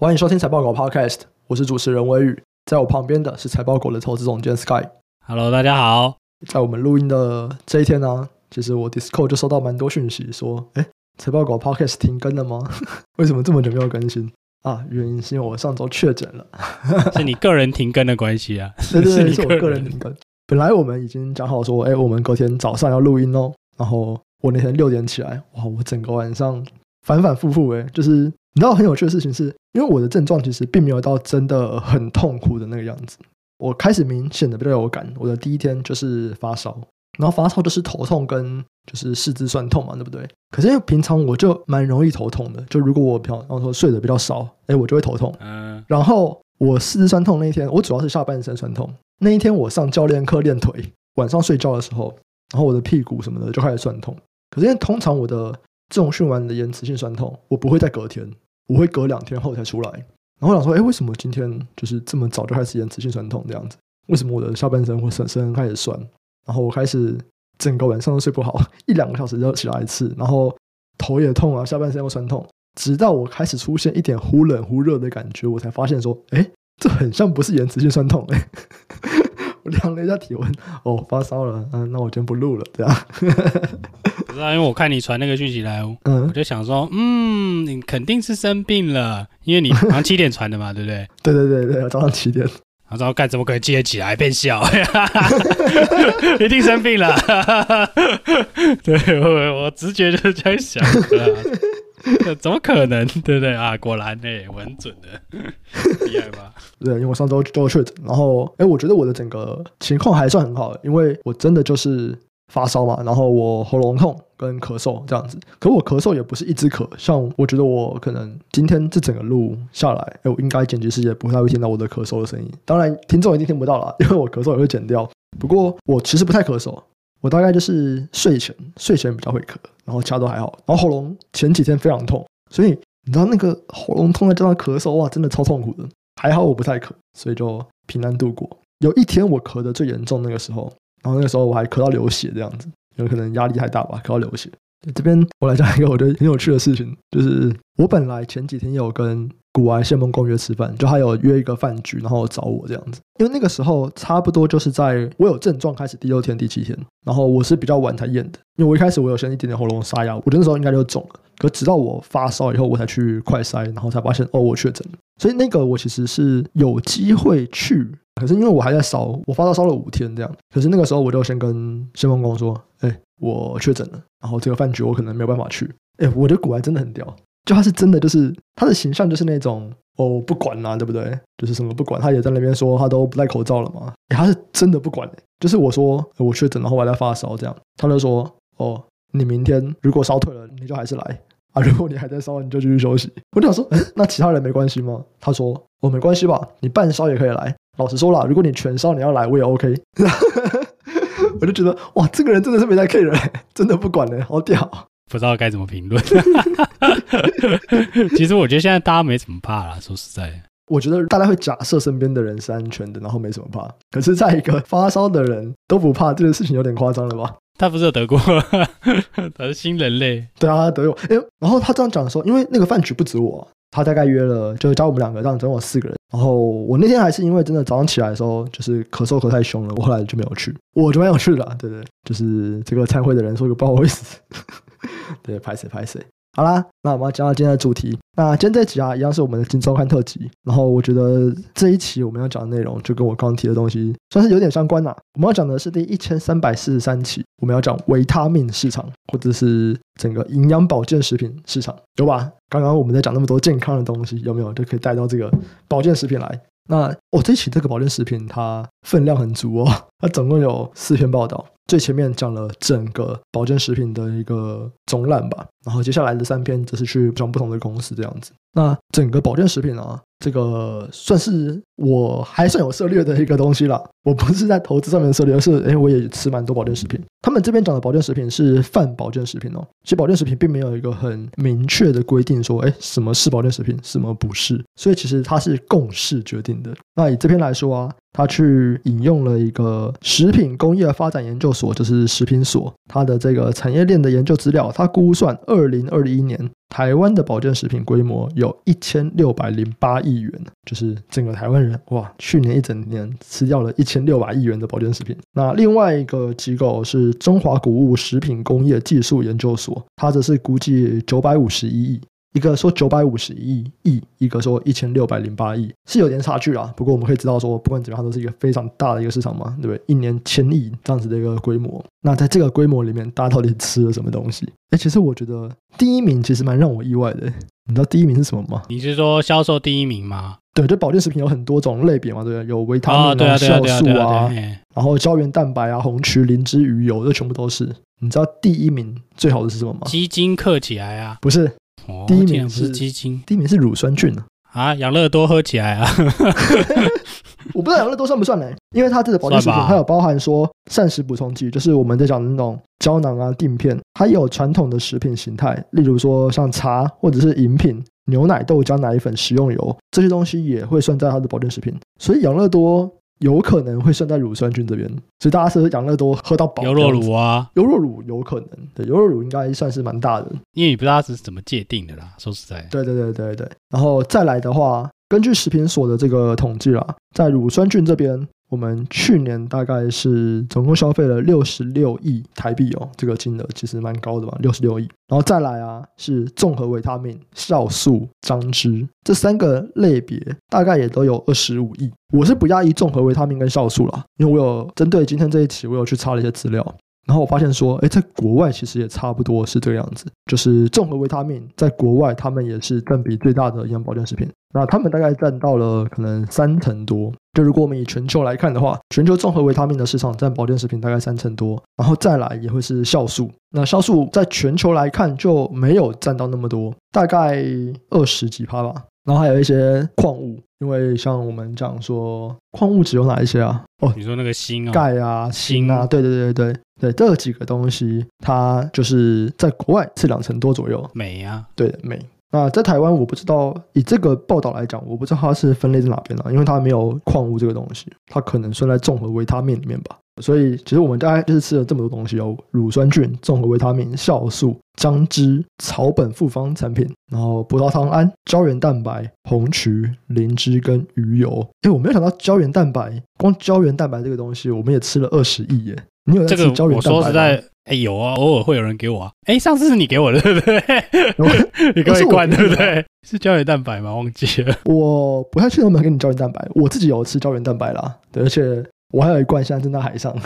欢迎收听财报狗 Podcast，我是主持人微宇，在我旁边的是财报狗的投资总监 Sky。Hello，大家好。在我们录音的这一天呢、啊，其实我 Discord 就收到蛮多讯息，说，哎，财报狗 Podcast 停更了吗？为什么这么久没有更新啊？原因是因为我上周确诊了，是你个人停更的关系啊？对对对，是我个人停更。本来我们已经讲好说，哎，我们隔天早上要录音哦。然后我那天六点起来，哇，我整个晚上反反复复，哎，就是。你知道很有趣的事情是，因为我的症状其实并没有到真的很痛苦的那个样子。我开始明显的比较有感，我的第一天就是发烧，然后发烧就是头痛跟就是四肢酸痛嘛，对不对？可是因为平常我就蛮容易头痛的，就如果我比方说睡得比较少，哎，我就会头痛。嗯。然后我四肢酸痛那一天，我主要是下半身酸痛。那一天我上教练课练腿，晚上睡觉的时候，然后我的屁股什么的就开始酸痛。可是因为通常我的重训完的延迟性酸痛，我不会在隔天。我会隔两天后才出来，然后我想说，哎，为什么今天就是这么早就开始延迟性酸痛这样子？为什么我的下半身或身身开始酸？然后我开始整个晚上都睡不好，一两个小时就起来一次，然后头也痛啊，下半身又酸痛，直到我开始出现一点忽冷忽热的感觉，我才发现说，哎，这很像不是延迟性酸痛哎。我量了一下体温，哦，发烧了，嗯，那我先不录了，这样。不知道，因为我看你传那个讯息来，嗯，我就想说，嗯，你肯定是生病了，因为你早上七点传的嘛，对不对？对对对对，早上七点。然后干怎么可能记得起来变笑？一定生病了。对，我我直觉就是这样想的，怎么可能？对不对啊？果然哎，我很准的，厉害吧？对，因为我上周都确诊，然后哎，我觉得我的整个情况还算很好，因为我真的就是。发烧嘛，然后我喉咙痛跟咳嗽这样子，可我咳嗽也不是一直咳，像我觉得我可能今天这整个录下来，哎，我应该剪辑师也不太会听到我的咳嗽的声音，当然听众一定听不到啦，因为我咳嗽也会剪掉。不过我其实不太咳嗽，我大概就是睡前睡前比较会咳，然后其他都还好。然后喉咙前几天非常痛，所以你知道那个喉咙痛再加上咳嗽，哇，真的超痛苦的。还好我不太咳，所以就平安度过。有一天我咳得最严重，那个时候。然后那个时候我还咳到流血这样子，有可能压力太大吧，咳到流血。这边我来讲一个我觉得很有趣的事情，就是我本来前几天有跟股癌谢孟公约吃饭，就还有约一个饭局，然后找我这样子。因为那个时候差不多就是在我有症状开始第六天、第七天，然后我是比较晚才验的，因为我一开始我有先一点点喉咙沙哑，我觉得那时候应该就肿了。可直到我发烧以后，我才去快筛，然后才发现哦，我确诊。所以那个我其实是有机会去。可是因为我还在烧，我发烧烧了五天这样。可是那个时候我就先跟谢孟恭说：“哎，我确诊了，然后这个饭局我可能没有办法去。”哎，我觉得股癌真的很屌，就他是真的，就是他的形象就是那种哦不管啦，对不对？就是什么不管，他也在那边说他都不戴口罩了嘛。他是真的不管，就是我说我确诊，然后我还在发烧这样，他就说：“哦，你明天如果烧退了，你就还是来啊；如果你还在烧，你就继续休息。”我就想说，那其他人没关系吗？他说：“哦，没关系吧，你半烧也可以来。”老实说啦，如果你全烧，你要来我也 OK。我就觉得哇，这个人真的是没在 care 人，真的不管的，好屌。不知道该怎么评论。其实我觉得现在大家没什么怕啦，说实在，我觉得大家会假设身边的人是安全的，然后没什么怕。可是，在一个发烧的人都不怕这件事情，有点夸张了吧？他不是有得过，他是新人类。对啊，他得过。哎，然后他这样讲的时候，因为那个饭局不止我。他大概约了，就是加我们两个，这样总共四个人。然后我那天还是因为真的早上起来的时候，就是咳嗽咳太凶了，我后来就没有去。我就没有去了，对对，就是这个参会的人说个不好意思，对，拍谁拍谁。好啦，那我们要讲到今天的主题。那今天这集啊，一样是我们的金周刊特辑。然后我觉得这一期我们要讲的内容，就跟我刚刚提的东西算是有点相关呐。我们要讲的是第一千三百四十三期，我们要讲维他命市场，或者是整个营养保健食品市场，有吧？刚刚我们在讲那么多健康的东西，有没有就可以带到这个保健食品来？那哦，这期这个保健食品它分量很足哦，它总共有四篇报道。最前面讲了整个保健食品的一个总览吧，然后接下来的三篇则是去讲不同的公司这样子。那整个保健食品啊，这个算是我还算有涉猎的一个东西啦。我不是在投资上面涉猎，而是哎，我也吃蛮多保健食品。他们这边讲的保健食品是泛保健食品哦，其实保健食品并没有一个很明确的规定说，哎，什么是保健食品，什么不是。所以其实它是共识决定的。那以这篇来说啊，他去引用了一个食品工业发展研究所，就是食品所，它的这个产业链的研究资料，它估算二零二一年台湾的保健食品规模有一千六百零八亿元，就是整个台湾人哇，去年一整年吃掉了一千六百亿元的保健食品。那另外一个机构是中华谷物食品工业技术研究所，它则是估计九百五十一亿。一个说九百五十一亿，一个说一千六百零八亿，是有点差距啦。不过我们可以知道说，不管怎么样，它都是一个非常大的一个市场嘛，对不对？一年千亿这样子的一个规模。那在这个规模里面，大家到底吃了什么东西？哎，其实我觉得第一名其实蛮让我意外的。你知道第一名是什么吗？你是说销售第一名吗？对，就保健食品有很多种类别嘛，对不对？有维他命啊、酵素啊，然后胶原蛋白啊、红曲、灵芝、鱼油，这全部都是。你知道第一名最好的是什么吗？鸡精克起来啊？不是。第一名是鸡精，第一名是乳酸菌啊！养乐多喝起来啊！我不知道养乐多算不算呢？因为它这个保健食品，它有包含说膳食补充剂，就是我们在讲的那种胶囊啊、定片，它也有传统的食品形态，例如说像茶或者是饮品、牛奶、豆浆、奶粉、食用油这些东西也会算在它的保健食品。所以养乐多。有可能会算在乳酸菌这边，所以大家是养乐多喝到饱。优酪乳啊，优酪乳有可能，对，优酪乳应该算是蛮大的，因为你不知道它是怎么界定的啦。说实在，对对对对对。然后再来的话，根据食品所的这个统计啦，在乳酸菌这边。我们去年大概是总共消费了六十六亿台币哦，这个金额其实蛮高的嘛，六十六亿。然后再来啊，是综合维他命、酵素、张汁这三个类别，大概也都有二十五亿。我是不亚于综合维他命跟酵素啦，因为我有针对今天这一期，我有去查了一些资料。然后我发现说，哎，在国外其实也差不多是这个样子，就是综合维他命在国外他们也是占比最大的营养保健食品，那他们大概占到了可能三成多。就如果我们以全球来看的话，全球综合维他命的市场占保健食品大概三成多，然后再来也会是酵素。那酵素在全球来看就没有占到那么多，大概二十几趴吧。然后还有一些矿物，因为像我们讲说矿物质有哪一些啊？哦，你说那个锌啊、钙啊、锌啊，对对对对对，这几个东西它就是在国外是两成多左右。镁啊，对镁。那在台湾我不知道，以这个报道来讲，我不知道它是分类在哪边了，因为它没有矿物这个东西，它可能算在综合维他命里面吧。所以其实我们大概就是吃了这么多东西哦，乳酸菌、综合维他命、酵素、姜汁、草本复方产品，然后葡萄糖胺、胶原蛋白、红曲、灵芝跟鱼油。哎，我没有想到胶原蛋白，光胶原蛋白这个东西，我们也吃了二十亿耶！你有在吃胶原蛋白吗？这个我说实在，哎，有啊，偶尔会有人给我啊。哎，上次是你给我的，对不对？你给我一罐，对不对？是胶原蛋白吗？忘记了。我不太确定有没有给你胶原蛋白，我自己有吃胶原蛋白啦，对，而且。我还有一罐，现在正在海上。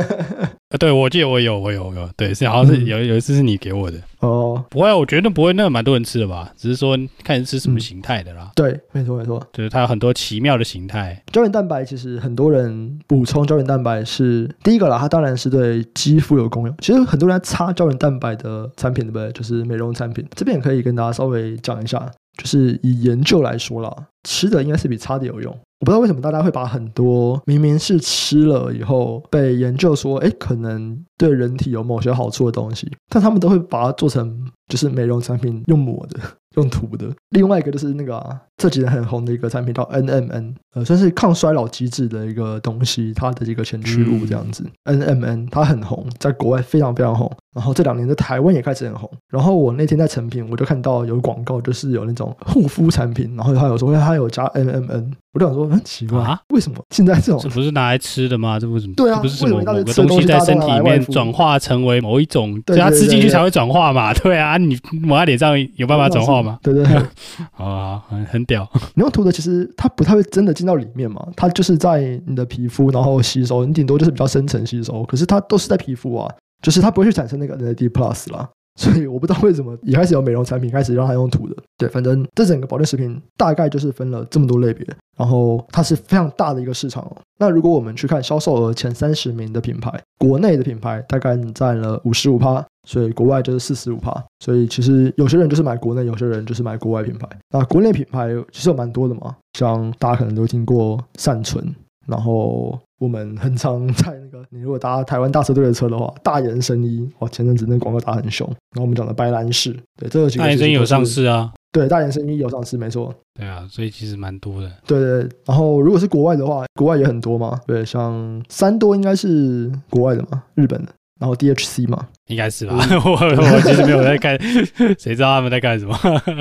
呃，对，我记得我有，我有，我有，对，是好像是有有一次是你给我的。哦，不会，我觉得不会，那个蛮多人吃的吧？只是说看你吃什么形态的啦。嗯、对，没错，没错，就是它有很多奇妙的形态。胶原蛋白其实很多人补充胶原蛋白是第一个啦，它当然是对肌肤有功用。其实很多人擦胶原蛋白的产品，对不对？就是美容产品，这边也可以跟大家稍微讲一下，就是以研究来说啦，吃的应该是比擦的有用。我不知道为什么大家会把很多明明是吃了以后被研究说，哎，可能对人体有某些好处的东西，但他们都会把它做成就是美容产品用抹的。用涂的，另外一个就是那个、这几年很红的一个产品叫 NMN，呃，算是抗衰老机制的一个东西，它的一个前驱物这样子。NMN 它很红，在国外非常非常红，然后这两年在台湾也开始很红。然后我那天在成品，我就看到有广告，就是有那种护肤产品，然后他有说他有加 NMN，我就想说很奇怪，啊、为什么现在这种这不是拿来吃的吗？这为什么？对啊，这不是什么某个东西在身体里面转化成为某一种，对它吃进去才会转化嘛？对啊，你抹在脸上有办法转化吗？对对对，啊，很很屌。你用涂的其实它不太会真的进到里面嘛，它就是在你的皮肤，然后吸收，你顶多就是比较深层吸收。可是它都是在皮肤啊，就是它不会去产生那个 NAD plus 啦。所以我不知道为什么一开始有美容产品开始让它用涂的。对，反正这整个保健食品大概就是分了这么多类别，然后它是非常大的一个市场。那如果我们去看销售额前三十名的品牌，国内的品牌大概占了五十五趴。所以国外就是四十五趴，所以其实有些人就是买国内，有些人就是买国外品牌。那国内品牌其实有蛮多的嘛，像大家可能都听过善存，然后我们很常在那个，你如果搭台湾大车队的车的话，大眼神医，哇，前阵子那广告打很凶。然后我们讲的白兰氏，对，这个大眼神医有上市啊。对，大眼神医有上市，没错。对啊，所以其实蛮多的。对对，然后如果是国外的话，国外也很多嘛。对，像三多应该是国外的嘛，日本的。然后 DHC 嘛，应该是吧。我 我其实没有在看，谁知道他们在干什么？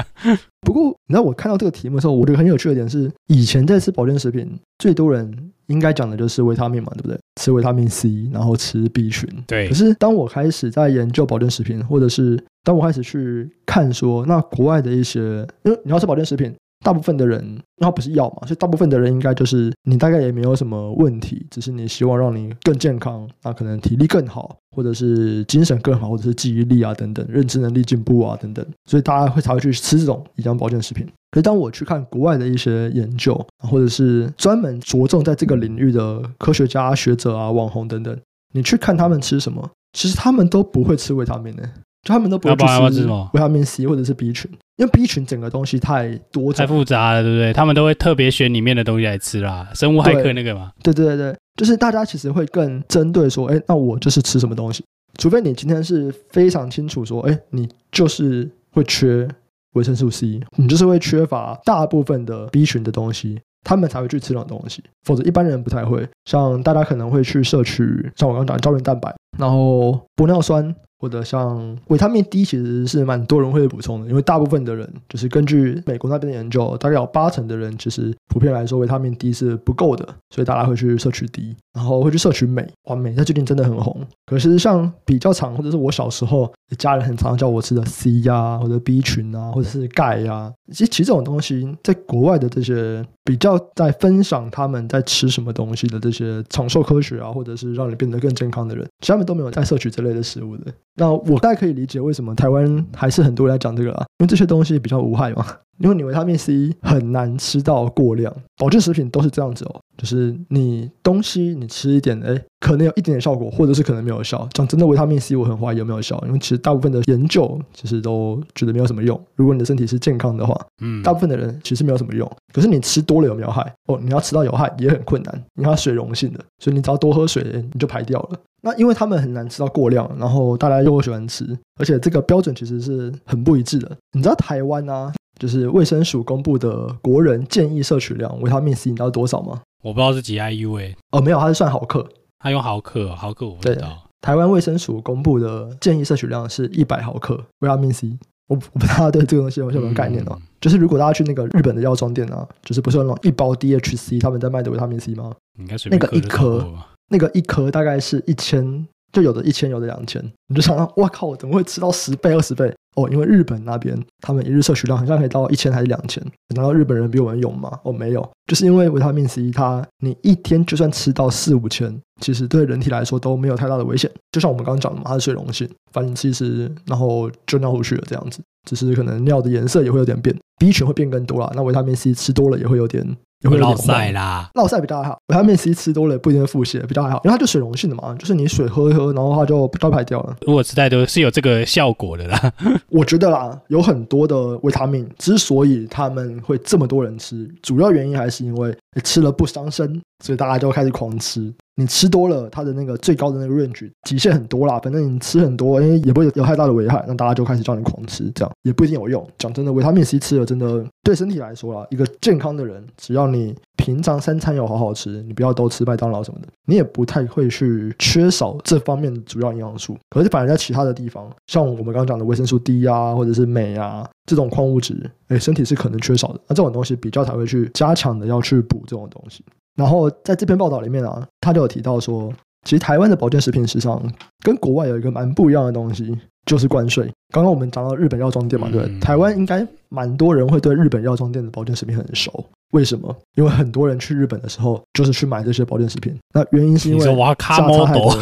不过你知道我看到这个题目的时候，我觉得很有趣的点是，以前在吃保健食品，最多人应该讲的就是维他命嘛，对不对？吃维他命 C，然后吃 B 群。对。可是当我开始在研究保健食品，或者是当我开始去看说，那国外的一些，因为你要吃保健食品。大部分的人，那不是药嘛，所以大部分的人应该就是你大概也没有什么问题，只是你希望让你更健康，那可能体力更好，或者是精神更好，或者是记忆力啊等等，认知能力进步啊等等，所以大家会才会去吃这种营养保健食品。可是当我去看国外的一些研究，或者是专门着重在这个领域的科学家、学者啊、网红等等，你去看他们吃什么，其实他们都不会吃维他命的。就他们都不会去吃维他命 C 或者是 B 群，因为 B 群整个东西太多太复杂了，对不对？他们都会特别选里面的东西来吃啦，生物骇客那个嘛。对对对对，就是大家其实会更针对说，哎，那我就是吃什么东西？除非你今天是非常清楚说，哎，你就是会缺维生素 C，你就是会缺乏大部分的 B 群的东西，他们才会去吃那种东西。否则一般人不太会。像大家可能会去摄取，像我刚刚讲的胶原蛋白，然后玻尿酸。或者像维他命 D，其实是蛮多人会补充的，因为大部分的人就是根据美国那边的研究，大概有八成的人其实普遍来说维他命 D 是不够的，所以大家会去摄取 D，然后会去摄取镁。哇，镁在最近真的很红。可是像比较常，或者是我小时候家人很常叫我吃的 C 呀、啊，或者 B 群啊，或者是钙呀、啊，其实其实这种东西在国外的这些比较在分享他们在吃什么东西的这些长寿科学啊，或者是让你变得更健康的人，其他们都没有在摄取这类的食物的。那我大概可以理解为什么台湾还是很多人来讲这个啊，因为这些东西比较无害嘛。因为你维他命 C 很难吃到过量，保健食品都是这样子哦，就是你东西你吃一点，哎，可能有一点点效果，或者是可能没有效。讲真的，维他命 C 我很怀疑有没有效，因为其实大部分的研究其实都觉得没有什么用。如果你的身体是健康的话，嗯，大部分的人其实没有什么用。可是你吃多了有没有害？哦，你要吃到有害也很困难，因为它水溶性的，所以你只要多喝水，你就排掉了。那因为他们很难吃到过量，然后大家又喜欢吃，而且这个标准其实是很不一致的。你知道台湾啊？就是卫生署公布的国人建议摄取量维他命 C，你知道多少吗？我不知道是几 IU 诶、欸。哦，没有，它是算毫克，它用毫克，毫克我不知道。台湾卫生署公布的建议摄取量是一百毫克维他命 C。我我不知道大家对这个东西有什么概念哦。嗯、就是如果大家去那个日本的药妆店啊，就是不是有那种一包 DHC 他们在卖的维他命 C 吗？应该是那个一颗，那个一颗大概是一千，就有的一千，有的两千。你就想到，哇靠，我怎么会吃到十倍、二十倍？哦，因为日本那边他们一日摄取量好像可以到一千还是两千？难道日本人比我们有吗？哦，没有，就是因为维他命 C，它你一天就算吃到四五千，其实对人体来说都没有太大的危险。就像我们刚刚讲的嘛，它是水溶性，反正其实然后就尿出去了这样子，只是可能尿的颜色也会有点变，B 群会变更多啦。那维他命 C 吃多了也会有点。也会落晒啦，落晒比较还好。维他命 C 吃多了不一定会腹泻，比较还好，因为它就水溶性的嘛，就是你水喝一喝，然后它就都排掉了。如果吃太多是有这个效果的啦。我觉得啦，有很多的维他命之所以他们会这么多人吃，主要原因还是因为吃了不伤身，所以大家就开始狂吃。你吃多了，它的那个最高的那个 range 极限很多啦。反正你吃很多，因为也不会有太大的危害，那大家就开始叫你狂吃，这样也不一定有用。讲真的，维他命 C 吃了真的对身体来说啦，一个健康的人，只要你平常三餐有好好吃，你不要都吃麦当劳什么的，你也不太会去缺少这方面的主要营养素。可是反而在其他的地方，像我们刚刚讲的维生素 D 啊，或者是镁啊这种矿物质，哎，身体是可能缺少的。那这种东西比较才会去加强的，要去补这种东西。然后在这篇报道里面啊，他就有提到说，其实台湾的保健食品市场跟国外有一个蛮不一样的东西，就是关税。刚刚我们讲到日本药妆店嘛，对，台湾应该蛮多人会对日本药妆店的保健食品很熟。为什么？因为很多人去日本的时候，就是去买这些保健食品。那原因是因为哇，卡莫多，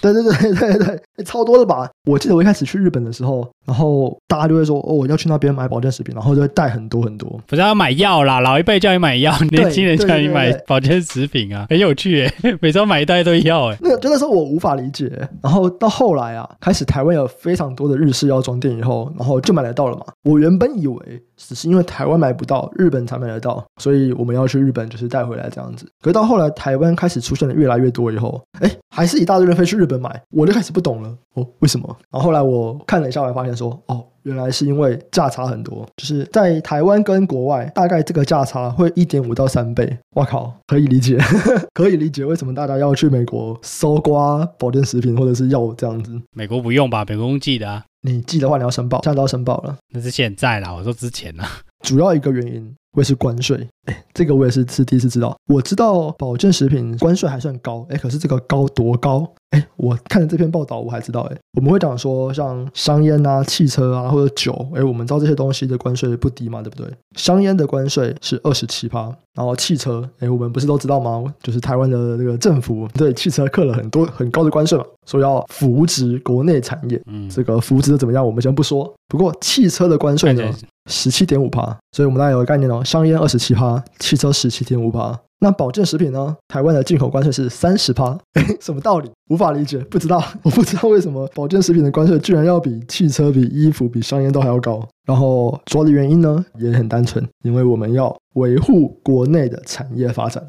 对对对对对，超多的吧？我记得我一开始去日本的时候，然后大家就会说，哦，我要去那边买保健食品，然后就会带很多很多。不是要买药啦，老一辈叫你买药，年轻人叫你买保健食品啊，很有趣诶，每周买一袋都要诶。那个真的是我无法理解。然后到后来啊，开始台湾有非常多的日式药妆店以后，然后就买得到了嘛。我原本以为只是因为台湾买不到，日本才买得到。所以我们要去日本，就是带回来这样子。可是到后来，台湾开始出现的越来越多以后，哎，还是一大堆人飞去日本买，我就开始不懂了。哦，为什么？然后后来我看了一下，我还发现说，哦。原来是因为价差很多，就是在台湾跟国外大概这个价差会一点五到三倍。哇靠，可以理解，可以理解为什么大家要去美国搜刮保健食品或者是药这样子。美国不用吧？美国用寄的啊。你寄的话，你要申报，现在都要申报了。那是现在啦，我说之前呢。主要一个原因会是关税，哎，这个我也是是第一次知道。我知道保健食品关税还算高，哎，可是这个高多高？哎，我看了这篇报道，我还知道，哎，我们会讲说像香烟啊、汽车啊或者酒，哎，我们知道这些东西的关税不低嘛，对不对？香烟的关税是二十七趴，然后汽车，哎，我们不是都知道吗？就是台湾的这个政府对汽车课了很多很高的关税嘛，说要扶植国内产业，嗯，这个扶植的怎么样？我们先不说。不过汽车的关税呢？十七点五趴，所以我们大家有个概念哦，香烟二十七趴，汽车十七点五趴。那保健食品呢？台湾的进口关税是三十趴，什么道理？无法理解，不知道，我不知道为什么保健食品的关税居然要比汽车、比衣服、比香烟都还要高。然后主要的原因呢，也很单纯，因为我们要维护国内的产业发展。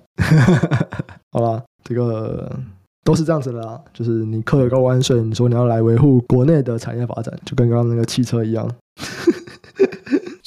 好吧，这个都是这样子的啦，就是你课了高关税，你说你要来维护国内的产业发展，就跟刚刚那个汽车一样。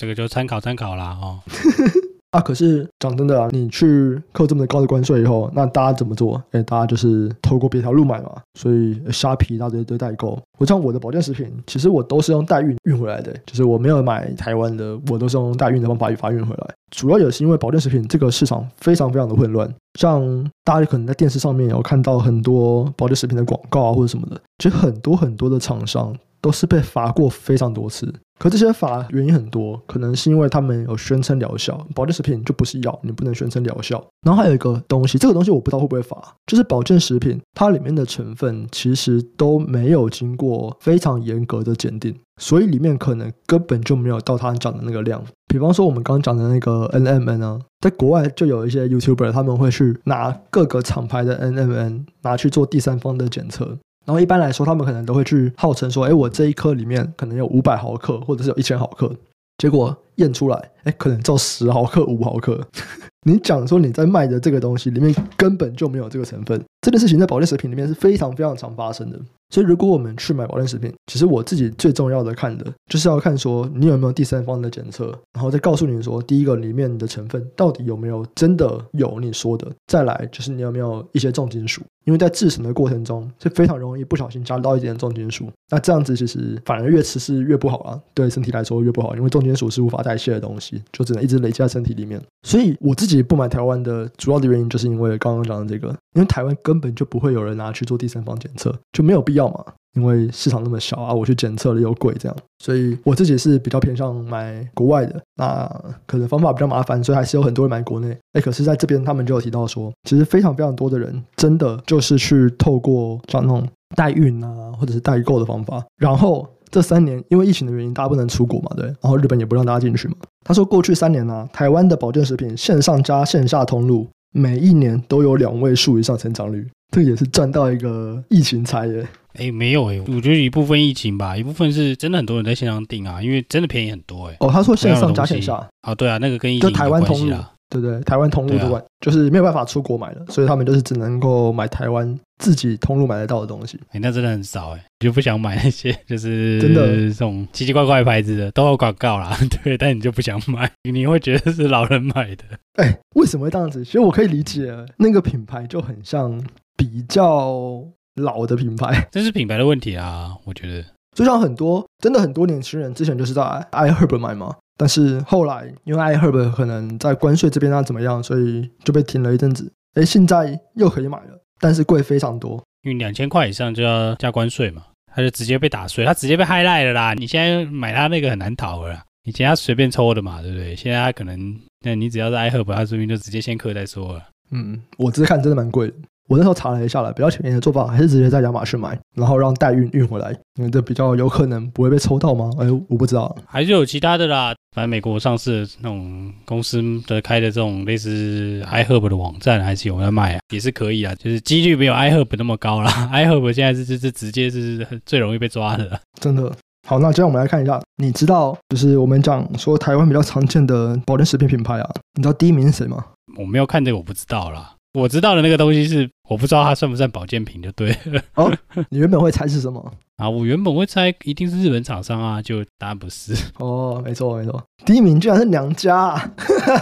这个就参考参考啦，哦。啊，可是讲真的啊，你去扣这么高的关税以后，那大家怎么做？哎，大家就是透过别条路买嘛。所以虾皮一大堆堆代购。我像我的保健食品，其实我都是用代运运回来的，就是我没有买台湾的，我都是用代运的方法发运回来。主要也是因为保健食品这个市场非常非常的混乱，像大家可能在电视上面有看到很多保健食品的广告啊或者什么的，其实很多很多的厂商都是被罚过非常多次。可这些罚原因很多，可能是因为他们有宣称疗效，保健食品就不是药，你不能宣称疗效。然后还有一个东西，这个东西我不知道会不会罚，就是保健食品它里面的成分其实都没有经过非常严格的检定，所以里面可能根本就没有到他讲的那个量。比方说我们刚刚讲的那个 NMN 呢，在国外就有一些 YouTuber 他们会去拿各个厂牌的 NMN 拿去做第三方的检测。然后一般来说，他们可能都会去号称说：“哎，我这一颗里面可能有五百毫克，或者是有一千毫克。”结果验出来，哎，可能只有十毫克、五毫克。你讲说你在卖的这个东西里面根本就没有这个成分，这件事情在保健食品里面是非常非常常发生的。所以，如果我们去买保健食品，其实我自己最重要的看的就是要看说你有没有第三方的检测，然后再告诉你说，第一个里面的成分到底有没有真的有你说的，再来就是你有没有一些重金属。因为在制程的过程中是非常容易不小心加到一点重金属，那这样子其实反而越吃是越不好啊，对身体来说越不好，因为重金属是无法代谢的东西，就只能一直累积在身体里面。所以我自己不买台湾的主要的原因，就是因为刚刚讲的这个，因为台湾根本就不会有人拿去做第三方检测，就没有必要嘛。因为市场那么小啊，我去检测了又贵，这样，所以我自己是比较偏向买国外的。那可能方法比较麻烦，所以还是有很多人买国内。哎，可是在这边他们就有提到说，其实非常非常多的人真的就是去透过像那种代孕啊，或者是代购的方法。然后这三年因为疫情的原因，大家不能出国嘛，对。然后日本也不让大家进去嘛。他说过去三年呢、啊，台湾的保健食品线上加线下通路，每一年都有两位数以上成长率。这个也是赚到一个疫情财耶。哎，没有哎，我觉得一部分疫情吧，一部分是真的很多人在线上订啊，因为真的便宜很多哎。哦，他说线上加线下。哦，对啊，那个跟疫情有关系啦。就台湾通路，对对，台湾通路的关，就是没有办法出国买了，所以他们就是只能够买台湾自己通路买得到的东西。哎，那真的很少哎，就不想买那些就是真的这种奇奇怪怪的牌子的，都有广告啦，对，但你就不想买，你会觉得是老人买的。哎，为什么会这样子？其实我可以理解，那个品牌就很像比较。老的品牌，这是品牌的问题啊！我觉得，就像很多真的很多年轻人之前就是在 iHerb 买嘛，但是后来因为 iHerb 可能在关税这边啊怎么样，所以就被停了一阵子。哎，现在又可以买了，但是贵非常多，因为两千块以上就要加关税嘛，它就直接被打碎，它直接被 highlight 了啦。你现在买它那个很难逃了啦，以前它随便抽的嘛，对不对？现在它可能，那你只要是 iHerb，它这边就直接先刻再说了。嗯，我这看真的蛮贵的。我那时候查了一下了，比较前沿的做法还是直接在亚马逊买，然后让代运运回来，因为这比较有可能不会被抽到吗？哎，我不知道，还是有其他的啦。反正美国上市的那种公司的开的这种类似 iHerb 的网站，还是有人在卖啊，也是可以啊，就是几率没有 iHerb 那么高啦。iHerb 现在是是是直接是最容易被抓的，真的。好，那这样我们来看一下，你知道就是我们讲说台湾比较常见的保健食品品牌啊，你知道第一名是谁吗？我没有看这个，我不知道啦。我知道的那个东西是，我不知道它算不算保健品，就对了。哦，你原本会猜是什么 啊，我原本会猜一定是日本厂商啊，就答案不是。哦，没错没错，第一名居然是娘家啊！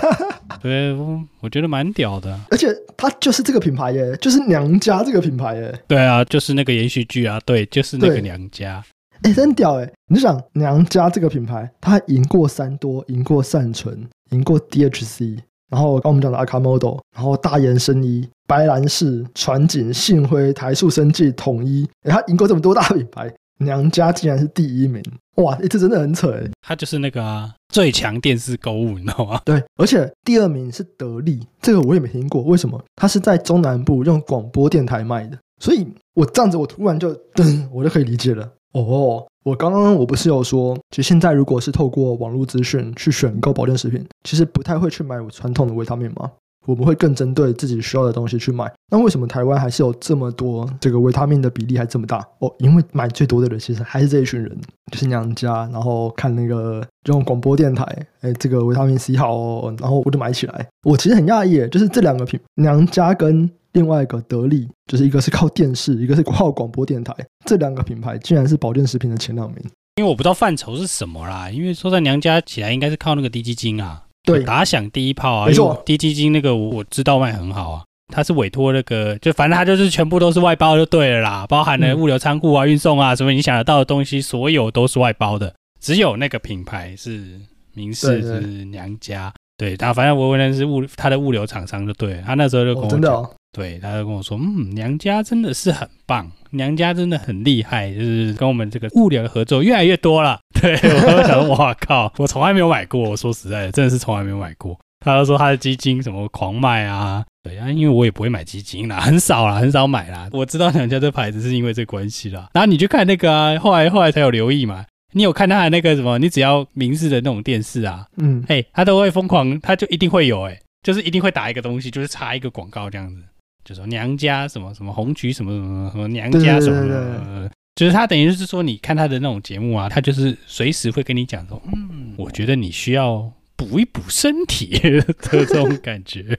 对，我我觉得蛮屌的。而且它就是这个品牌耶，就是娘家这个品牌耶。对啊，就是那个延续剧啊，对，就是那个娘家。哎，真屌哎！你就想娘家这个品牌，它赢过三多，赢过善存，赢过 DHC，然后刚我们讲的 Akamoto，然后大延生一。白兰氏、传景、信辉、台塑生技、统一，哎，他赢过这么多大品牌，娘家竟然是第一名，哇，这真的很扯哎！他就是那个、啊、最强电视购物，你知道吗？对，而且第二名是得力，这个我也没听过，为什么？他是在中南部用广播电台卖的，所以我这样子，我突然就噔，我就可以理解了。哦，我刚刚我不是有说，其实现在如果是透过网络资讯去选购保健食品，其实不太会去买传统的维他命吗？我们会更针对自己需要的东西去买。那为什么台湾还是有这么多这个维他命的比例还这么大？哦，因为买最多的人其实还是这一群人，就是娘家，然后看那个用广播电台，哎，这个维他命 C 好哦，然后我就买起来。我其实很讶异，就是这两个品，娘家跟另外一个得利，就是一个是靠电视，一个是靠广播电台，这两个品牌竟然是保健食品的前两名。因为我不知道范畴是什么啦，因为说在娘家起来应该是靠那个低基金啊。对，打响第一炮啊！没错，低基金那个我知道卖很好啊，他是委托那个，就反正他就是全部都是外包就对了啦，包含了物流仓库啊、运送啊什么你想得到的东西，所有都是外包的，只有那个品牌是明示是娘家。对，他反正我问的是物他的物流厂商就对了，他那时候就跟我讲，真的哦、对，他就跟我说，嗯，娘家真的是很棒，娘家真的很厉害，就是跟我们这个物流的合作越来越多了。对，我就想说，哇靠，我从来没有买过，我说实在的，真的是从来没有买过。他就说他的基金什么狂卖啊，对啊，因为我也不会买基金啦，很少啦，很少买啦。我知道娘家这牌子是因为这关系啦。然后你去看那个啊，后来后来才有留意嘛。你有看他的那个什么？你只要明视的那种电视啊，嗯，哎，他都会疯狂，他就一定会有，哎，就是一定会打一个东西，就是插一个广告这样子，就说娘家什么什么红曲什么什么什么娘家什么就是他等于就是说，你看他的那种节目啊，他就是随时会跟你讲说，嗯，我觉得你需要补一补身体的这种感觉，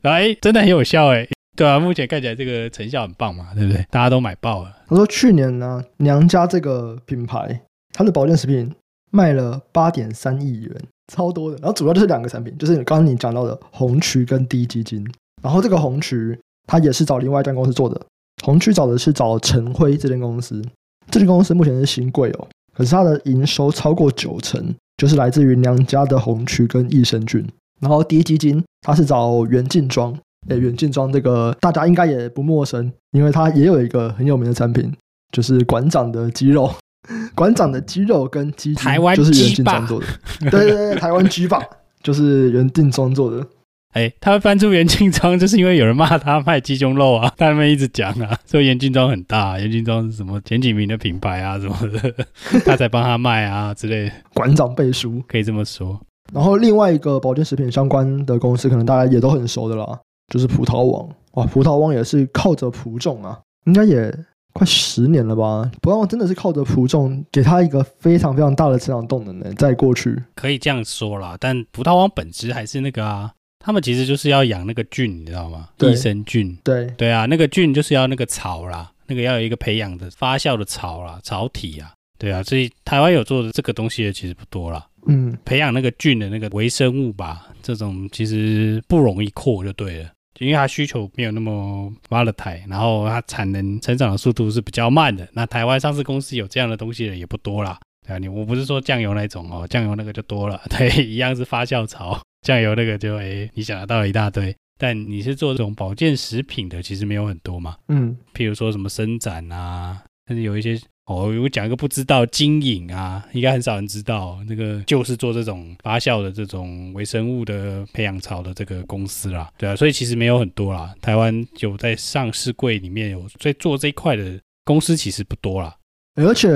然 后哎，真的很有效，哎。对啊，目前看起来这个成效很棒嘛，对不对？大家都买爆了。他说去年呢，娘家这个品牌，它的保健食品卖了八点三亿元，超多的。然后主要就是两个产品，就是刚刚你讲到的红曲跟滴鸡精。然后这个红曲，它也是找另外一家公司做的。红曲找的是找晨辉这间公司，这间公司目前是新贵哦，可是它的营收超过九成，就是来自于娘家的红曲跟益生菌。然后滴鸡精，它是找元劲庄。诶，元劲庄这个大家应该也不陌生，因为它也有一个很有名的产品，就是馆长的鸡肉。馆长的鸡肉跟鸡台湾就是元劲庄做的，对对对，台湾鸡霸就是元劲庄做的。哎，他会翻出元劲庄，就是因为有人骂他卖鸡胸肉啊，他们一直讲啊，说元劲庄很大，元劲庄是什么前几名的品牌啊什么的，他才帮他卖啊之类的。馆长背书可以这么说。然后另外一个保健食品相关的公司，可能大家也都很熟的啦。就是葡萄王哇，葡萄王也是靠着葡众啊，应该也快十年了吧。葡萄王真的是靠着葡众，给他一个非常非常大的成长动能呢。在过去可以这样说啦，但葡萄王本质还是那个啊，他们其实就是要养那个菌，你知道吗？益生菌。对对啊，那个菌就是要那个草啦，那个要有一个培养的发酵的草啦，草体啊。对啊，所以台湾有做的这个东西的其实不多啦。嗯，培养那个菌的那个微生物吧，这种其实不容易扩就对了。因为它需求没有那么 volatile，然后它产能成长的速度是比较慢的。那台湾上市公司有这样的东西的也不多啦。对啊，你我不是说酱油那种哦，酱油那个就多了。对，一样是发酵槽，酱油那个就诶，你想得到一大堆。但你是做这种保健食品的，其实没有很多嘛。嗯，譬如说什么伸展啊，甚至有一些。哦，我讲一个不知道金隐啊，应该很少人知道，那个就是做这种发酵的这种微生物的培养槽的这个公司啦，对啊，所以其实没有很多啦。台湾有在上市柜里面有在做这一块的公司其实不多啦。而且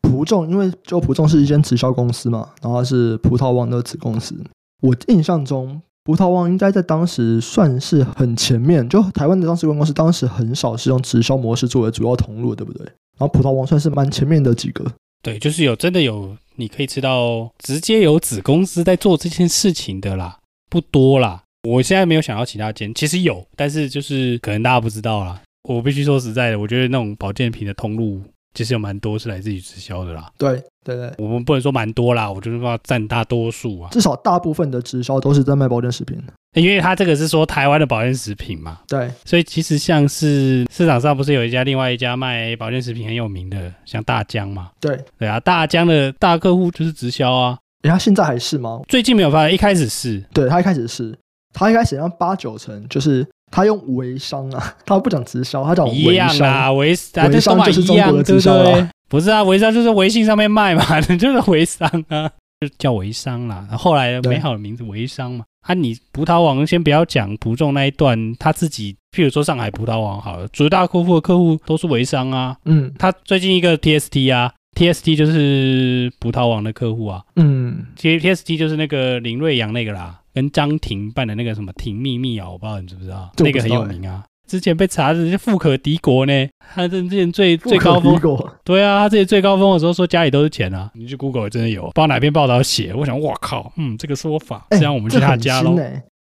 葡众，因为就葡众是一间直销公司嘛，然后是葡萄王的子公司，我印象中葡萄王应该在当时算是很前面，就台湾的当时公司当时很少是用直销模式作为主要通路，对不对？然后葡萄王算是蛮前面的几个，对，就是有真的有你可以吃到直接有子公司在做这件事情的啦，不多啦。我现在没有想到其他间，其实有，但是就是可能大家不知道啦。我必须说实在的，我觉得那种保健品的通路其实有蛮多是来自于直销的啦。对对对，我们不能说蛮多啦，我就是说占大多数啊。至少大部分的直销都是在卖保健食品。因为他这个是说台湾的保健食品嘛，对，所以其实像是市场上不是有一家另外一家卖保健食品很有名的，像大江嘛，对对啊，大江的大客户就是直销啊，哎，他现在还是吗？最近没有发现，一开始是，对他一开始是，他一开始像八九成就是他用微商啊，他不讲直销，他讲微商，一样啊，微商就是中国的直销啊，不是啊，微商就是微信上面卖嘛，就是微商啊，就叫微商啦，后来美好的名字微商嘛。啊，你葡萄王先不要讲葡众那一段，他自己，譬如说上海葡萄王好了，主大客户的客户都是微商啊。嗯，他最近一个 TST 啊，TST 就是葡萄王的客户啊。嗯，其实 TST 就是那个林瑞阳那个啦，跟张庭办的那个什么庭秘密啊，我不知道你知不知道，知道那个很有名啊。之前被查的是富可敌国呢，他之前最最高峰，对啊，他之前最高峰的时候说家里都是钱啊，你去 Google 真的有，不知道哪篇报道写，我想哇靠，嗯，这个说法，这样我们去他家喽。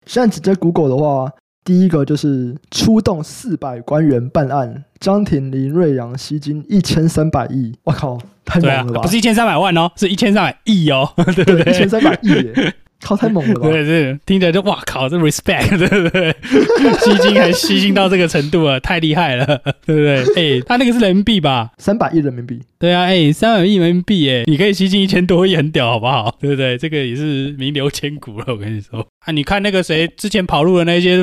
现在直接 Google 的话，第一个就是出动四百官员办案，张庭林瑞阳吸金一千三百亿，我靠，太猛了吧？啊、不是一千三百万哦，是一千三百亿哦，对不对？一千三百亿耶。靠，太猛了吧！对对，听着就哇靠，这 respect，对不对？吸金还吸金到这个程度啊，太厉害了，对不对？哎、欸，他那个是人民币吧？三百亿人民币。对啊，哎、欸，三百亿人民币，哎，你可以吸金一千多亿，很屌，好不好？对不对？这个也是名留千古了，我跟你说。啊，你看那个谁之前跑路的那些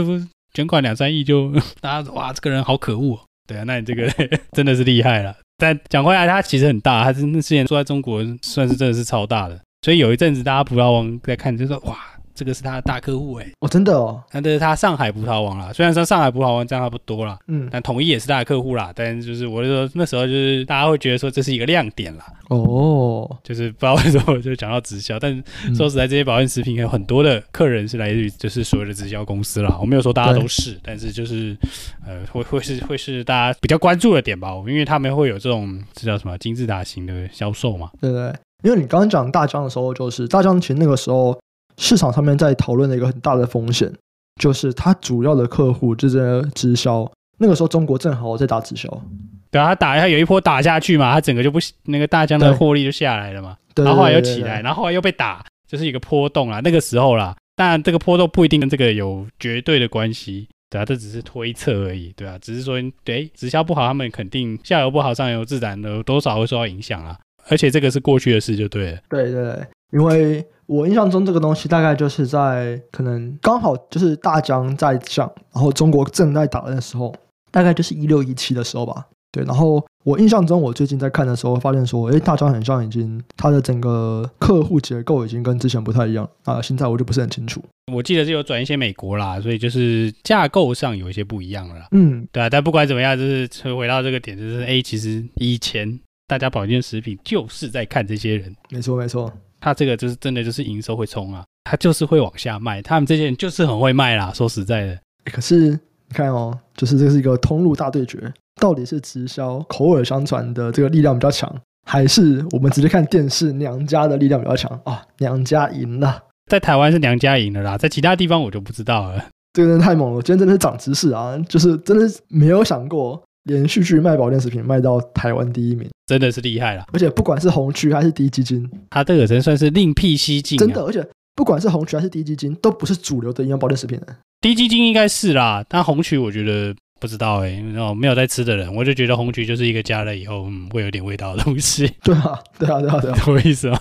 捐款两三亿，就 大家哇，这个人好可恶。哦对啊，那你这个 真的是厉害了。但讲回来，他其实很大，他是之前说在中国算是真的是超大的。所以有一阵子，大家葡萄王在看，就说哇，这个是他的大客户哎，哦，真的哦，那这是他上海葡萄王啦。虽然说上海葡萄王占他不多啦，嗯，但统一也是他的客户啦。但就是我就说那时候就是大家会觉得说这是一个亮点啦。哦，就是不知道为什么我就讲到直销，但是说实在，这些保健食品有很多的客人是来自于就是所谓的直销公司啦。我没有说大家都是，但是就是呃会会是会是大家比较关注的点吧，因为他们会有这种这叫什么金字塔型的销售嘛，对对。因为你刚刚讲大疆的时候，就是大疆其实那个时候市场上面在讨论的一个很大的风险，就是它主要的客户就是直销。那个时候中国正好在打直销，对啊，他打他有一波打下去嘛，他整个就不那个大疆的获利就下来了嘛，然后后来又起来，然后后来又被打，就是一个波动啊。那个时候啦，当然这个波动不一定跟这个有绝对的关系，对啊，这只是推测而已，对啊，只是说对直销不好，他们肯定下游不好，上游自然的多少会受到影响啊。而且这个是过去的事，就对了。对对对，因为我印象中这个东西大概就是在可能刚好就是大疆在讲，然后中国正在打的时候，大概就是一六一七的时候吧。对，然后我印象中我最近在看的时候，发现说，哎，大疆很像已经它的整个客户结构已经跟之前不太一样啊。现在我就不是很清楚。我记得是有转一些美国啦，所以就是架构上有一些不一样了啦。嗯，对啊，但不管怎么样，就是回到这个点，就是哎，其实以前。大家保健食品就是在看这些人，没错没错，他这个就是真的就是营收会冲啊，他就是会往下卖，他们这些人就是很会卖啦。说实在的，可是你看哦，就是这是一个通路大对决，到底是直销口耳相传的这个力量比较强，还是我们直接看电视娘家的力量比较强啊？娘家赢了，在台湾是娘家赢了啦，在其他地方我就不知道了。这个人太猛了，今天真的是长知识啊，就是真的是没有想过。连续剧卖保健食品卖到台湾第一名，真的是厉害了。而且不管是红曲还是低基金，它这个真算是另辟蹊径。真的，而且不管是红曲还是低基金，都不是主流的营养保健食品。低基金应该是啦，但红曲我觉得不知道哎、欸，那种没有在吃的人，我就觉得红曲就是一个加了以后嗯会有点味道的东西。对啊，对啊，对啊，对啊，什么意思啊？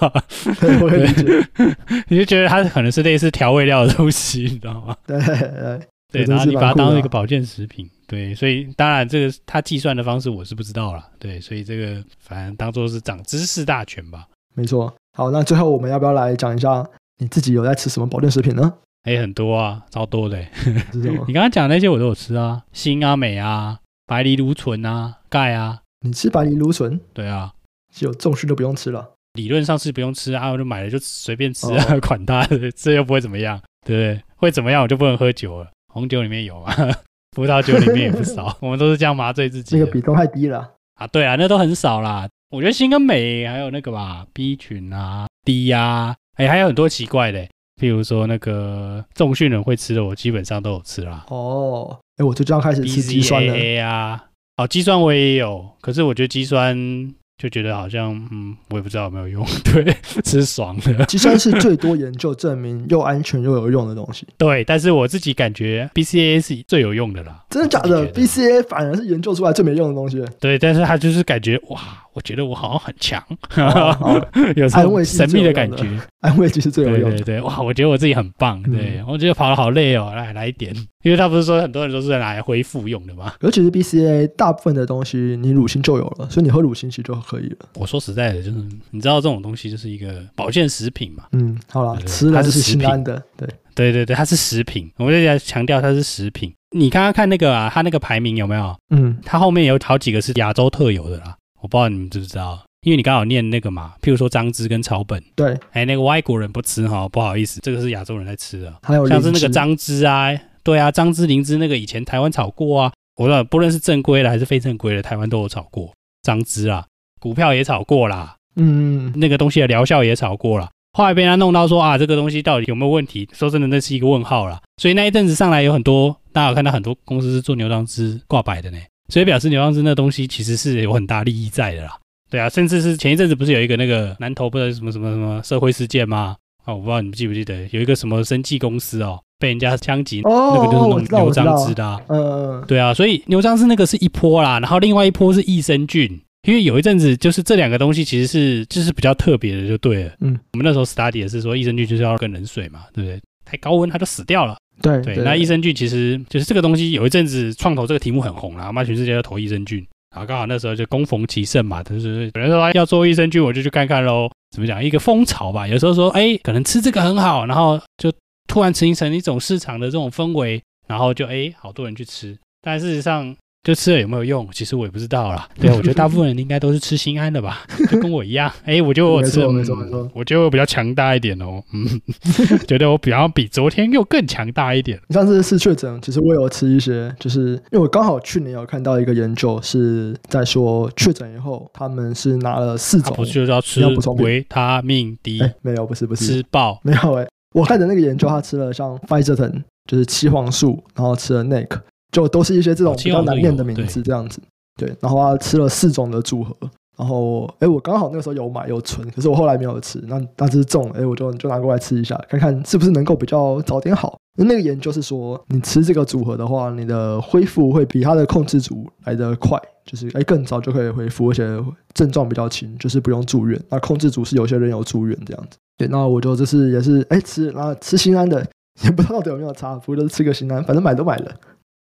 对，我理解。你就觉得它可能是类似调味料的东西，你知道吗？对对。对，然后你把它当成一个保健食品，对，所以当然这个他计算的方式我是不知道了，对，所以这个反正当做是长知识大全吧。没错，好，那最后我们要不要来讲一下你自己有在吃什么保健食品呢？哎，很多啊，超多的。是什么？你刚刚讲那些我都有吃啊，锌啊、镁啊、白藜芦醇啊、钙啊。你吃白藜芦醇？对啊，只有重视都不用吃了。理论上是不用吃啊，我就买了就随便吃啊，哦、管它的，这又不会怎么样，对不对？会怎么样我就不能喝酒了。红酒里面有啊，葡萄酒里面也不少，我们都是这样麻醉自己。那个比重太低了啊！对啊，那都很少啦。我觉得锌跟镁还有那个吧，B 群啊，D 呀，哎，还有很多奇怪的，譬如说那个重训人会吃的，我基本上都有吃啦。哦，哎，我就这样开始吃肌酸了。BCAA 啊，哦，肌酸我也有，可是我觉得肌酸。就觉得好像，嗯，我也不知道有没有用，对，吃爽的。其实是最多研究证明又安全又有用的东西。对，但是我自己感觉 BCAA 是最有用的啦。真的假的？BCAA 反而是研究出来最没用的东西。对，但是他就是感觉哇。我觉得我好像很强，有这种神秘的感觉。安慰剂是最有用的。对对对，哇！我觉得我自己很棒。对，我觉得跑得好累哦，来来一点。因为他不是说很多人都是拿来恢复用的吗？尤其是 BCA，大部分的东西你乳清就有了，所以你喝乳清其实就可以了。我说实在的，就是你知道这种东西就是一个保健食品嘛。嗯，好了，吃了是心安的。对对对对，它是食品，我就在强调它是食品。你刚刚看那个啊，它那个排名有没有？嗯，它后面有好几个是亚洲特有的啦。我不知道你们知不知道，因为你刚好念那个嘛，譬如说张芝跟草本，对，哎，那个外国人不吃哈，不好意思，这个是亚洲人在吃的，还有像是那个张芝啊，对啊，张芝灵芝那个以前台湾炒过啊，我说不论是正规的还是非正规的，台湾都有炒过。张芝啊，股票也炒过啦，嗯，那个东西的疗效也炒过了，后来被他弄到说啊，这个东西到底有没有问题？说真的，那是一个问号啦。所以那一阵子上来有很多，大家有看到很多公司是做牛樟芝挂牌的呢，所以表示牛樟芝那东西其实是有很大利益在的啦。对啊，甚至是前一阵子不是有一个那个南投不知道什么什么什么社会事件吗？啊，我不知道你们记不记得，有一个什么生技公司哦，被人家枪击，哦、那个就是弄牛樟芝的、啊。嗯，对啊，所以牛樟芝那个是一波啦，然后另外一波是益生菌，因为有一阵子就是这两个东西其实是就是比较特别的，就对了。嗯，我们那时候 study 也是说益生菌就是要跟冷水嘛，对不对？太高温它就死掉了。对对，那益生菌其实就是这个东西，有一阵子创投这个题目很红啦，妈全世界都投益生菌。然后刚好那时候就攻逢其盛嘛，就是有人说要做益生菌，我就去看看喽。怎么讲？一个风潮吧。有时候说，哎，可能吃这个很好，然后就突然形成一种市场的这种氛围，然后就哎，好多人去吃。但事实上，就吃了有没有用？其实我也不知道啦。对，我觉得大部分人应该都是吃心安的吧，就跟我一样。哎，我觉得我吃了，没错没错，我觉得我比较强大一点哦。嗯，觉得我比较比昨天又更强大一点。上次是确诊，其实我有吃一些，就是因为我刚好去年有看到一个研究是在说确诊以后，他们是拿了四种，不是就是要吃维他命 D？没有，不是不是吃爆没有哎，我看的那个研究，他吃了像 Pfizer 就是七黄素，然后吃了 NAC。就都是一些这种比较难念的名字，这样子，对，然后他吃了四种的组合，然后，哎，我刚好那个时候有买有存，可是我后来没有吃，那那只是中，哎，我就就拿过来吃一下，看看是不是能够比较早点好。那个研究是说，你吃这个组合的话，你的恢复会比它的控制组来得快，就是哎更早就可以恢复，而且症状比较轻，就是不用住院。那控制组是有些人有住院这样子，对，那我就这是也是哎吃，然后吃心安的，也不知道到底有没有差，不过就是吃个心安，反正买都买了。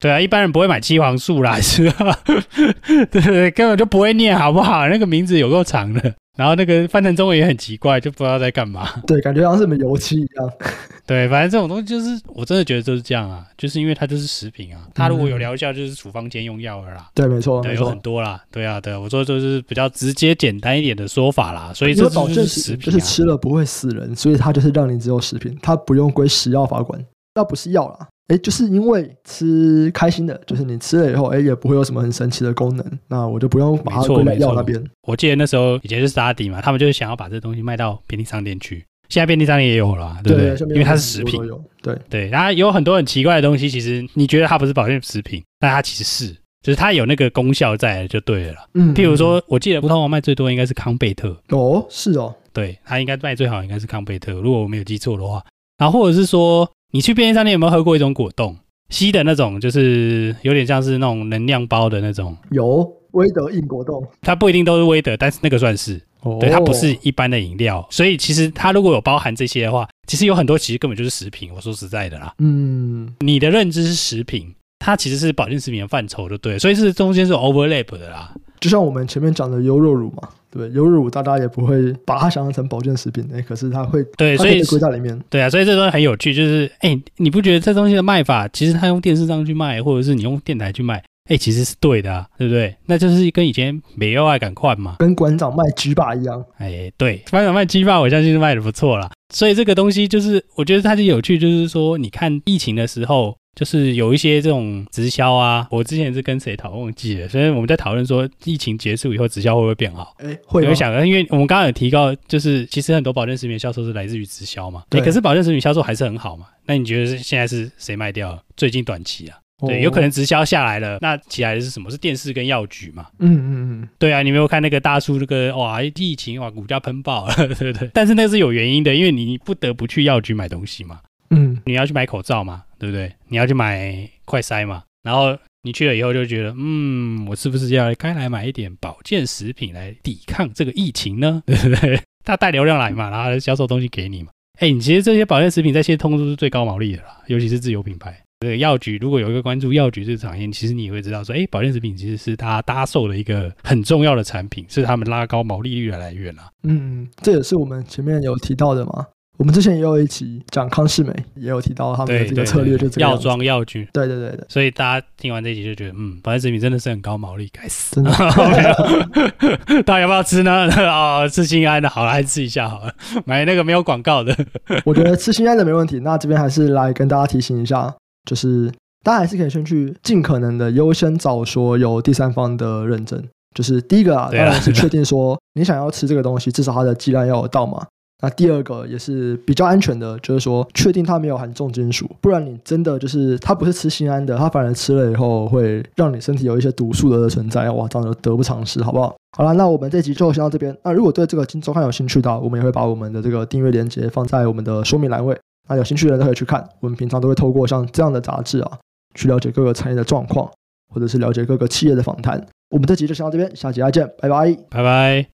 对啊，一般人不会买七黄素啦，是吧？对对对，根本就不会念，好不好？那个名字有够长的，然后那个翻成中文也很奇怪，就不知道在干嘛。对，感觉像是什么油漆一样。对，反正这种东西就是，我真的觉得就是这样啊，就是因为它就是食品啊，它如果有疗效，就是处方兼用药了啦。对，没错，对，有很多啦。对啊，对，我说就是比较直接简单一点的说法啦。所以这就是食品，就是吃了不会死人，所以它就是让你只有食品，它不用归食药法管，那不是药啦。哎，就是因为吃开心的，就是你吃了以后，哎，也不会有什么很神奇的功能，那我就不用把它归在药那边。我记得那时候以前是沙迪嘛，他们就是想要把这东西卖到便利商店去，现在便利商店也有了，对不对？对，因为它是食品，对对。然后有很多很奇怪的东西，其实你觉得它不是保健食品，但它其实是，就是它有那个功效在，就对了。嗯，譬如说，我记得葡萄王卖最多应该是康贝特。哦，是哦，对，它应该卖最好应该是康贝特，如果我没有记错的话。然后或者是说。你去便利商店有没有喝过一种果冻？吸的那种，就是有点像是那种能量包的那种。有威德硬果冻，它不一定都是威德，但是那个算是。哦。对，它不是一般的饮料，所以其实它如果有包含这些的话，其实有很多其实根本就是食品。我说实在的啦，嗯，你的认知是食品，它其实是保健食品的范畴，就对，所以是中间是 overlap 的啦。就像我们前面讲的优酪乳嘛。对，优酪乳大家也不会把它想象成保健食品，哎，可是它会对，所以归在里面。对啊，所以这东西很有趣，就是哎，你不觉得这东西的卖法，其实它用电视上去卖，或者是你用电台去卖，哎，其实是对的啊，对不对？那就是跟以前美优爱敢换嘛，跟馆长卖鸡霸一样。哎，对，馆长卖鸡霸，我相信是卖的不错啦。所以这个东西就是，我觉得它是有趣，就是说，你看疫情的时候。就是有一些这种直销啊，我之前是跟谁讨论忘记了，所以我们在讨论说疫情结束以后直销会不会变好？哎，会。有想，因为我们刚刚有提到，就是其实很多保健食品销售是来自于直销嘛，对。可是保健食品销售还是很好嘛？那你觉得是现在是谁卖掉了？最近短期啊，对，有可能直销下来了，那起来的是什么？是电视跟药局嘛？嗯嗯嗯，对啊，你没有看那个大叔那个哇，疫情哇，股价喷爆了，对不对？但是那是有原因的，因为你不得不去药局买东西嘛。嗯，你要去买口罩嘛，对不对？你要去买快筛嘛，然后你去了以后就觉得，嗯，我是不是要该来买一点保健食品来抵抗这个疫情呢？对不对？他带流量来嘛，然后销售东西给你嘛。哎，你其实这些保健食品在现在通通都是最高毛利的啦，尤其是自有品牌。这个药局如果有一个关注药局这个产业，其实你会知道说，哎，保健食品其实是它搭售的一个很重要的产品，是他们拉高毛利率的来源啊。嗯，这也是我们前面有提到的嘛。我们之前也有一期讲康世美，也有提到他们的这个策略，就。药妆药局。对对对对。所以大家听完这一集就觉得，嗯，保健食品真的是很高毛利，该死。真的。大家要不要吃呢？哦，吃心安的，好了，还是吃一下好了。买那个没有广告的。我觉得吃心安的没问题。那这边还是来跟大家提醒一下，就是大家还是可以先去尽可能的优先找说有第三方的认证。就是第一个啊，当然是确定说你想要吃这个东西，至少它的剂量要有到嘛。那第二个也是比较安全的，就是说确定它没有含重金属，不然你真的就是它不是吃心安的，它反而吃了以后会让你身体有一些毒素的存在，哇，这样就得不偿失，好不好？好了，那我们这集就先到这边。那如果对这个金周刊有兴趣的，我们也会把我们的这个订阅链接放在我们的说明栏位，那有兴趣的人都可以去看。我们平常都会透过像这样的杂志啊，去了解各个产业的状况，或者是了解各个企业的访谈。我们这集就先到这边，下集再见，拜拜，拜拜。